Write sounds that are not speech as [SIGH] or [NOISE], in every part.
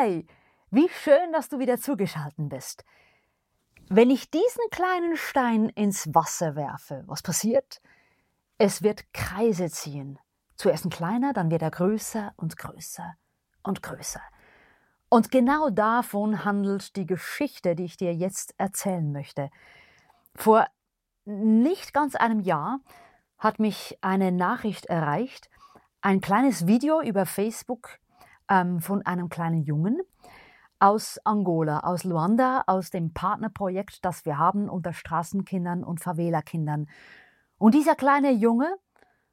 Hi, wie schön, dass du wieder zugeschaltet bist. Wenn ich diesen kleinen Stein ins Wasser werfe, was passiert? Es wird Kreise ziehen. Zuerst ein kleiner, dann wird er größer und größer und größer. Und genau davon handelt die Geschichte, die ich dir jetzt erzählen möchte. Vor nicht ganz einem Jahr hat mich eine Nachricht erreicht, ein kleines Video über Facebook ähm, von einem kleinen Jungen aus Angola, aus Luanda, aus dem Partnerprojekt, das wir haben unter Straßenkindern und Favela-Kindern. Und dieser kleine Junge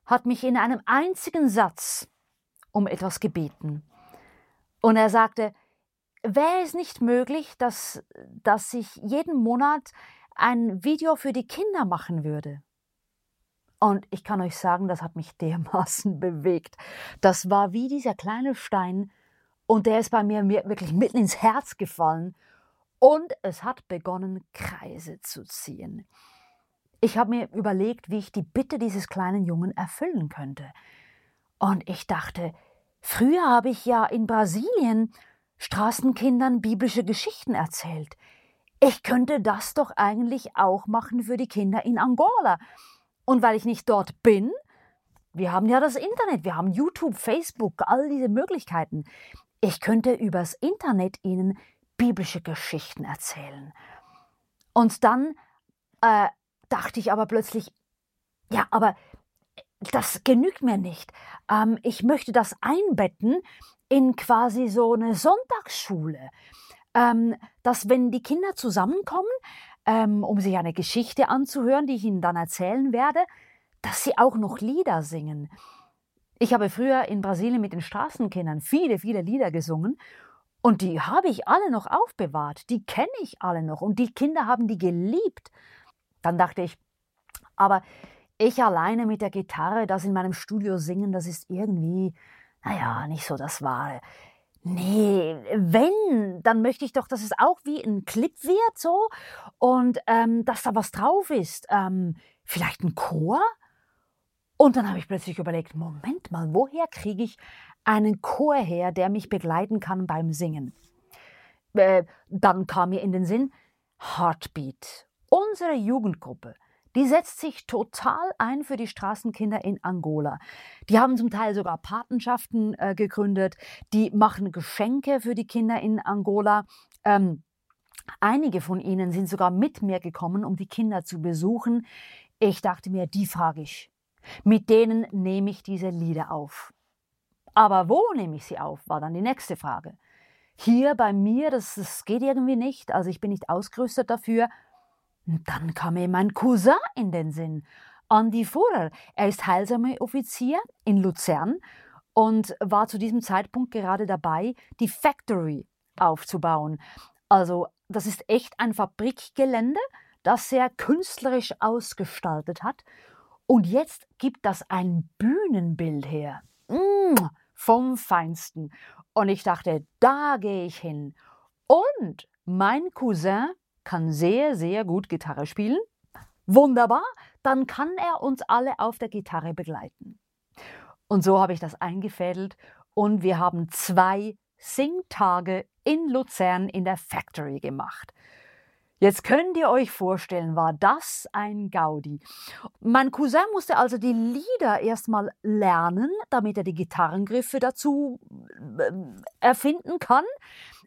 hat mich in einem einzigen Satz um etwas gebeten. Und er sagte, wäre es nicht möglich, dass, dass ich jeden Monat ein Video für die Kinder machen würde? Und ich kann euch sagen, das hat mich [LAUGHS] dermaßen bewegt. Das war wie dieser kleine Stein und der ist bei mir wirklich mitten ins Herz gefallen und es hat begonnen, Kreise zu ziehen. Ich habe mir überlegt, wie ich die Bitte dieses kleinen Jungen erfüllen könnte. Und ich dachte, früher habe ich ja in Brasilien Straßenkindern biblische Geschichten erzählt. Ich könnte das doch eigentlich auch machen für die Kinder in Angola. Und weil ich nicht dort bin, wir haben ja das Internet, wir haben YouTube, Facebook, all diese Möglichkeiten. Ich könnte übers Internet Ihnen biblische Geschichten erzählen. Und dann äh, dachte ich aber plötzlich, ja, aber das genügt mir nicht. Ähm, ich möchte das einbetten in quasi so eine Sonntagsschule. Ähm, dass wenn die Kinder zusammenkommen, ähm, um sich eine Geschichte anzuhören, die ich ihnen dann erzählen werde, dass sie auch noch Lieder singen. Ich habe früher in Brasilien mit den Straßenkindern viele, viele Lieder gesungen und die habe ich alle noch aufbewahrt. Die kenne ich alle noch und die Kinder haben die geliebt. Dann dachte ich, aber ich alleine mit der Gitarre, das in meinem Studio singen, das ist irgendwie, naja, nicht so das Wahre. Nee, wenn, dann möchte ich doch, dass es auch wie ein Clip wird, so. Und ähm, dass da was drauf ist. Ähm, vielleicht ein Chor? Und dann habe ich plötzlich überlegt, Moment mal, woher kriege ich einen Chor her, der mich begleiten kann beim Singen? Äh, dann kam mir in den Sinn, Heartbeat, unsere Jugendgruppe die setzt sich total ein für die Straßenkinder in Angola. Die haben zum Teil sogar Patenschaften äh, gegründet, die machen Geschenke für die Kinder in Angola. Ähm, einige von ihnen sind sogar mit mir gekommen, um die Kinder zu besuchen. Ich dachte mir, die frage ich. Mit denen nehme ich diese Lieder auf. Aber wo nehme ich sie auf, war dann die nächste Frage. Hier bei mir, das, das geht irgendwie nicht, also ich bin nicht ausgerüstet dafür. Dann kam mir mein Cousin in den Sinn, Andy Fuhrer. Er ist Heilsarmee-Offizier in Luzern und war zu diesem Zeitpunkt gerade dabei, die Factory aufzubauen. Also das ist echt ein Fabrikgelände, das sehr künstlerisch ausgestaltet hat. Und jetzt gibt das ein Bühnenbild her. Mmh, vom Feinsten. Und ich dachte, da gehe ich hin. Und mein Cousin kann sehr, sehr gut Gitarre spielen. Wunderbar, dann kann er uns alle auf der Gitarre begleiten. Und so habe ich das eingefädelt und wir haben zwei Singtage in Luzern in der Factory gemacht. Jetzt könnt ihr euch vorstellen, war das ein Gaudi. Mein Cousin musste also die Lieder erstmal lernen, damit er die Gitarrengriffe dazu äh, erfinden kann.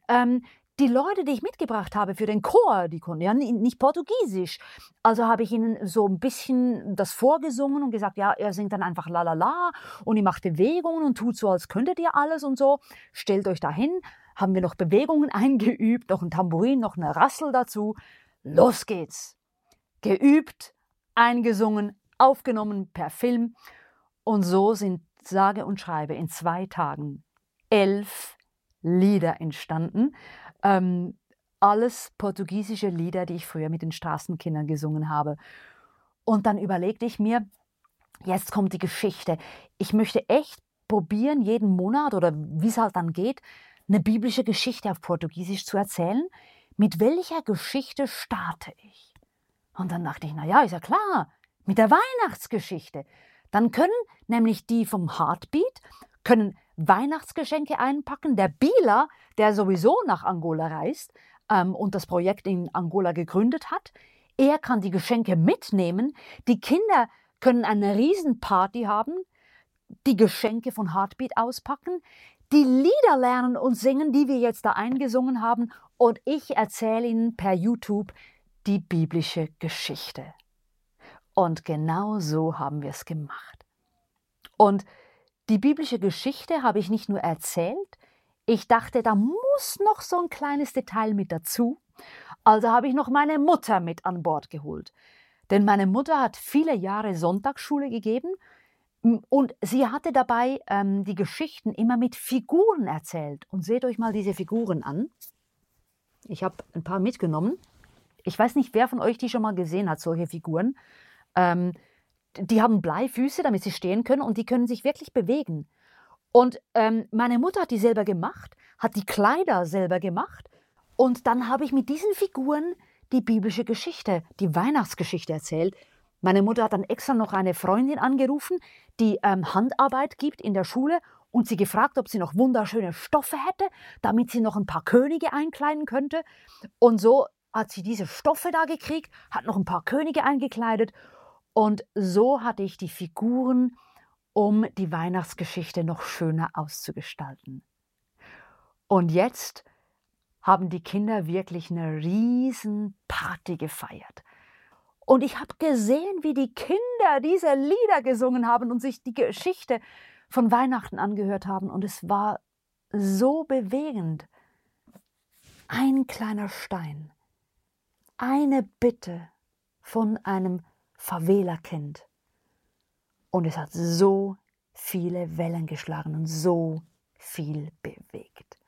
Ähm, die Leute, die ich mitgebracht habe für den Chor, die konnten ja nicht Portugiesisch. Also habe ich ihnen so ein bisschen das vorgesungen und gesagt, ja, er singt dann einfach la la la und ihr macht Bewegungen und tut so, als könntet ihr alles und so. Stellt euch dahin, haben wir noch Bewegungen [LAUGHS] eingeübt, noch ein Tambourin, noch eine Rassel dazu. Los geht's. Geübt, eingesungen, aufgenommen per Film. Und so sind sage und schreibe in zwei Tagen elf Lieder entstanden. Ähm, alles portugiesische Lieder, die ich früher mit den Straßenkindern gesungen habe. Und dann überlegte ich mir, jetzt kommt die Geschichte. Ich möchte echt probieren, jeden Monat oder wie es halt dann geht, eine biblische Geschichte auf Portugiesisch zu erzählen. Mit welcher Geschichte starte ich? Und dann dachte ich, na ja, ist ja klar, mit der Weihnachtsgeschichte. Dann können nämlich die vom Heartbeat können Weihnachtsgeschenke einpacken. Der Bieler, der sowieso nach Angola reist ähm, und das Projekt in Angola gegründet hat, er kann die Geschenke mitnehmen. Die Kinder können eine Riesenparty haben, die Geschenke von Heartbeat auspacken, die Lieder lernen und singen, die wir jetzt da eingesungen haben, und ich erzähle ihnen per YouTube die biblische Geschichte. Und genau so haben wir es gemacht. Und die biblische Geschichte habe ich nicht nur erzählt, ich dachte, da muss noch so ein kleines Detail mit dazu. Also habe ich noch meine Mutter mit an Bord geholt. Denn meine Mutter hat viele Jahre Sonntagsschule gegeben und sie hatte dabei ähm, die Geschichten immer mit Figuren erzählt. Und seht euch mal diese Figuren an. Ich habe ein paar mitgenommen. Ich weiß nicht, wer von euch die schon mal gesehen hat, solche Figuren. Ähm, die haben Bleifüße, damit sie stehen können und die können sich wirklich bewegen. Und ähm, meine Mutter hat die selber gemacht, hat die Kleider selber gemacht. Und dann habe ich mit diesen Figuren die biblische Geschichte, die Weihnachtsgeschichte erzählt. Meine Mutter hat dann extra noch eine Freundin angerufen, die ähm, Handarbeit gibt in der Schule und sie gefragt, ob sie noch wunderschöne Stoffe hätte, damit sie noch ein paar Könige einkleiden könnte. Und so hat sie diese Stoffe da gekriegt, hat noch ein paar Könige eingekleidet und so hatte ich die Figuren, um die Weihnachtsgeschichte noch schöner auszugestalten. Und jetzt haben die Kinder wirklich eine riesen Party gefeiert. Und ich habe gesehen, wie die Kinder diese Lieder gesungen haben und sich die Geschichte von Weihnachten angehört haben. Und es war so bewegend. Ein kleiner Stein, eine Bitte von einem Favela-Kind. Und es hat so viele Wellen geschlagen und so viel bewegt.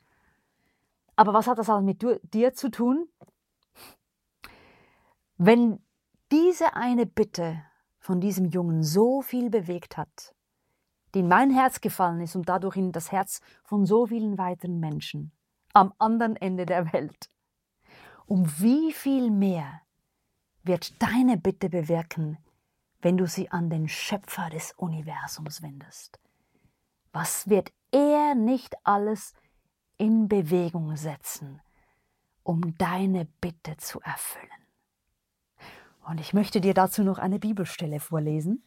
Aber was hat das alles mit dir zu tun? Wenn diese eine Bitte von diesem Jungen so viel bewegt hat, die in mein Herz gefallen ist und dadurch in das Herz von so vielen weiteren Menschen am anderen Ende der Welt. Um wie viel mehr wird deine Bitte bewirken, wenn du sie an den Schöpfer des Universums wendest? Was wird er nicht alles in Bewegung setzen, um deine Bitte zu erfüllen? Und ich möchte dir dazu noch eine Bibelstelle vorlesen.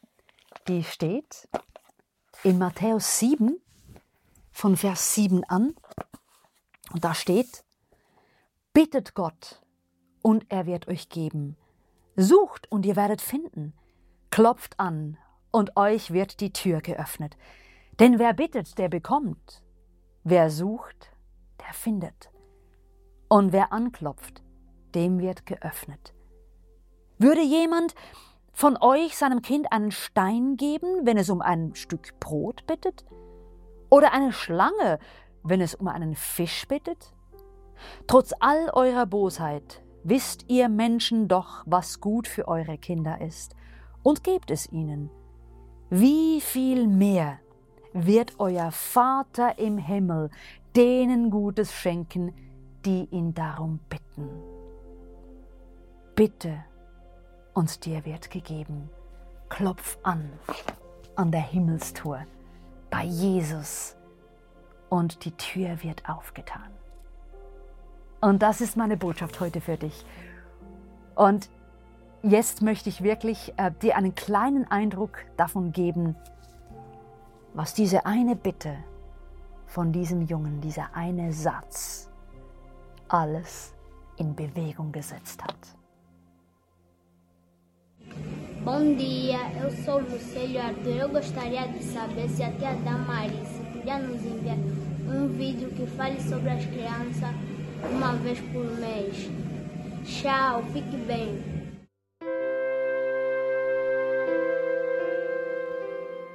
Die steht in Matthäus 7 von Vers 7 an. Und da steht, bittet Gott und er wird euch geben. Sucht und ihr werdet finden. Klopft an und euch wird die Tür geöffnet. Denn wer bittet, der bekommt. Wer sucht, der findet. Und wer anklopft, dem wird geöffnet. Würde jemand von euch seinem Kind einen Stein geben, wenn es um ein Stück Brot bittet? Oder eine Schlange, wenn es um einen Fisch bittet? Trotz all eurer Bosheit wisst ihr Menschen doch, was gut für eure Kinder ist, und gebt es ihnen. Wie viel mehr wird euer Vater im Himmel denen Gutes schenken, die ihn darum bitten. Bitte und dir wird gegeben. Klopf an an der Himmelstour bei Jesus und die Tür wird aufgetan. Und das ist meine Botschaft heute für dich. Und jetzt möchte ich wirklich äh, dir einen kleinen Eindruck davon geben, was diese eine Bitte von diesem Jungen, dieser eine Satz, alles in Bewegung gesetzt hat. Bom dia, eu sou Lucélio Arthur. Eu gostaria de saber se a Damaris podia nos enviar um vídeo que fale sobre as crianças uma vez por mês. Tchau, fique bem.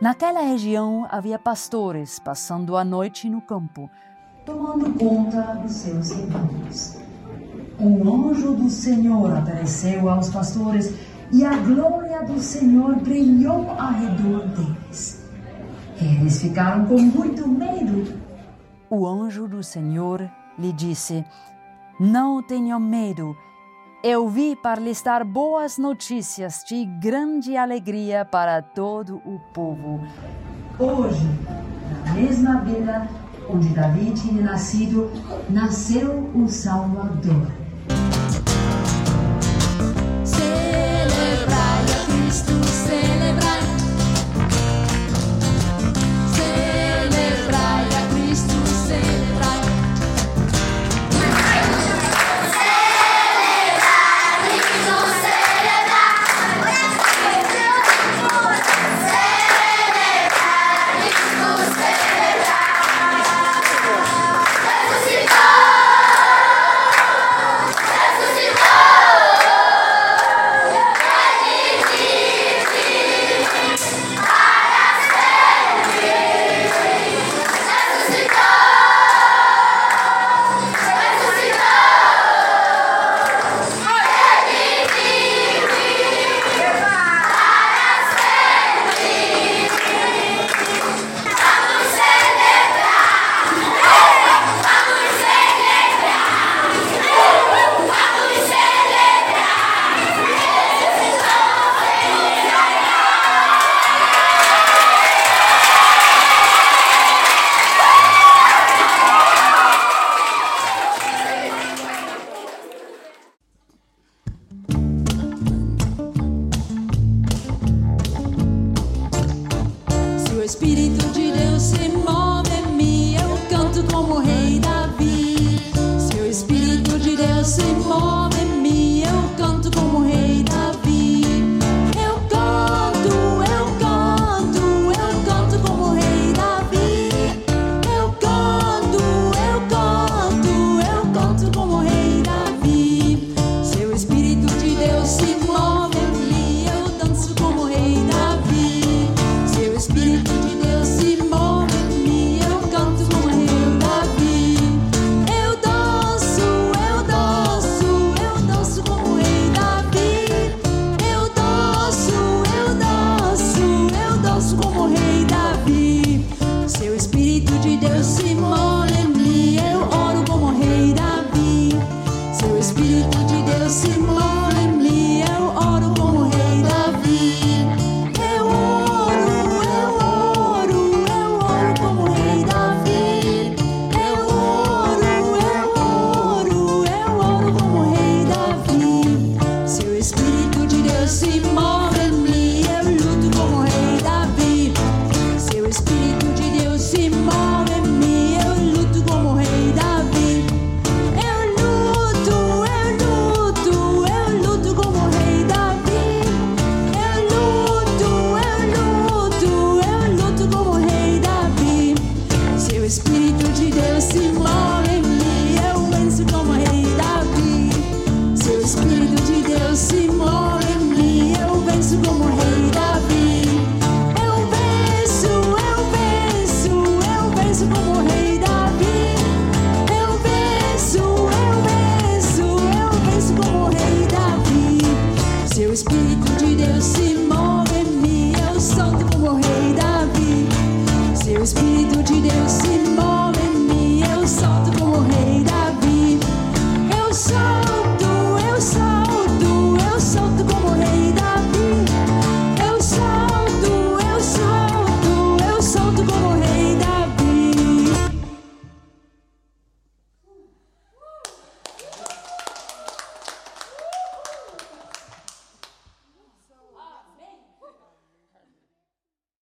Naquela região havia pastores passando a noite no campo, tomando conta dos seus rebanhos. Um anjo do Senhor apareceu aos pastores e a glória do Senhor brilhou ao redor deles. Eles ficaram com muito medo. O anjo do Senhor lhe disse: Não tenham medo. Eu vi para lhes dar boas notícias de grande alegria para todo o povo. Hoje, na mesma vila onde Davi tinha nascido, nasceu o Salvador. Tudo dirá-se mal.